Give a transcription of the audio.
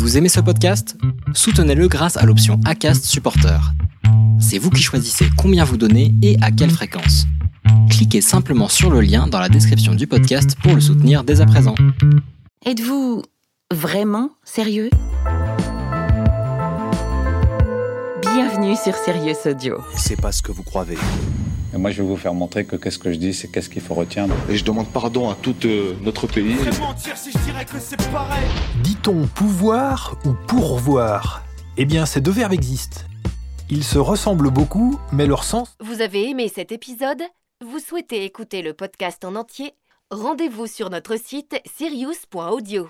Vous aimez ce podcast? Soutenez-le grâce à l'option ACAST Supporter. C'est vous qui choisissez combien vous donnez et à quelle fréquence. Cliquez simplement sur le lien dans la description du podcast pour le soutenir dès à présent. Êtes-vous vraiment sérieux? Bienvenue sur Sirius Audio. C'est pas ce que vous croyez. Et moi, je vais vous faire montrer que qu'est-ce que je dis, c'est qu'est-ce qu'il faut retenir. Et je demande pardon à tout euh, notre pays. Dit-on pouvoir ou pourvoir? Eh bien, ces deux verbes existent. Ils se ressemblent beaucoup, mais leur sens... Vous avez aimé cet épisode? Vous souhaitez écouter le podcast en entier? Rendez-vous sur notre site sirius.audio.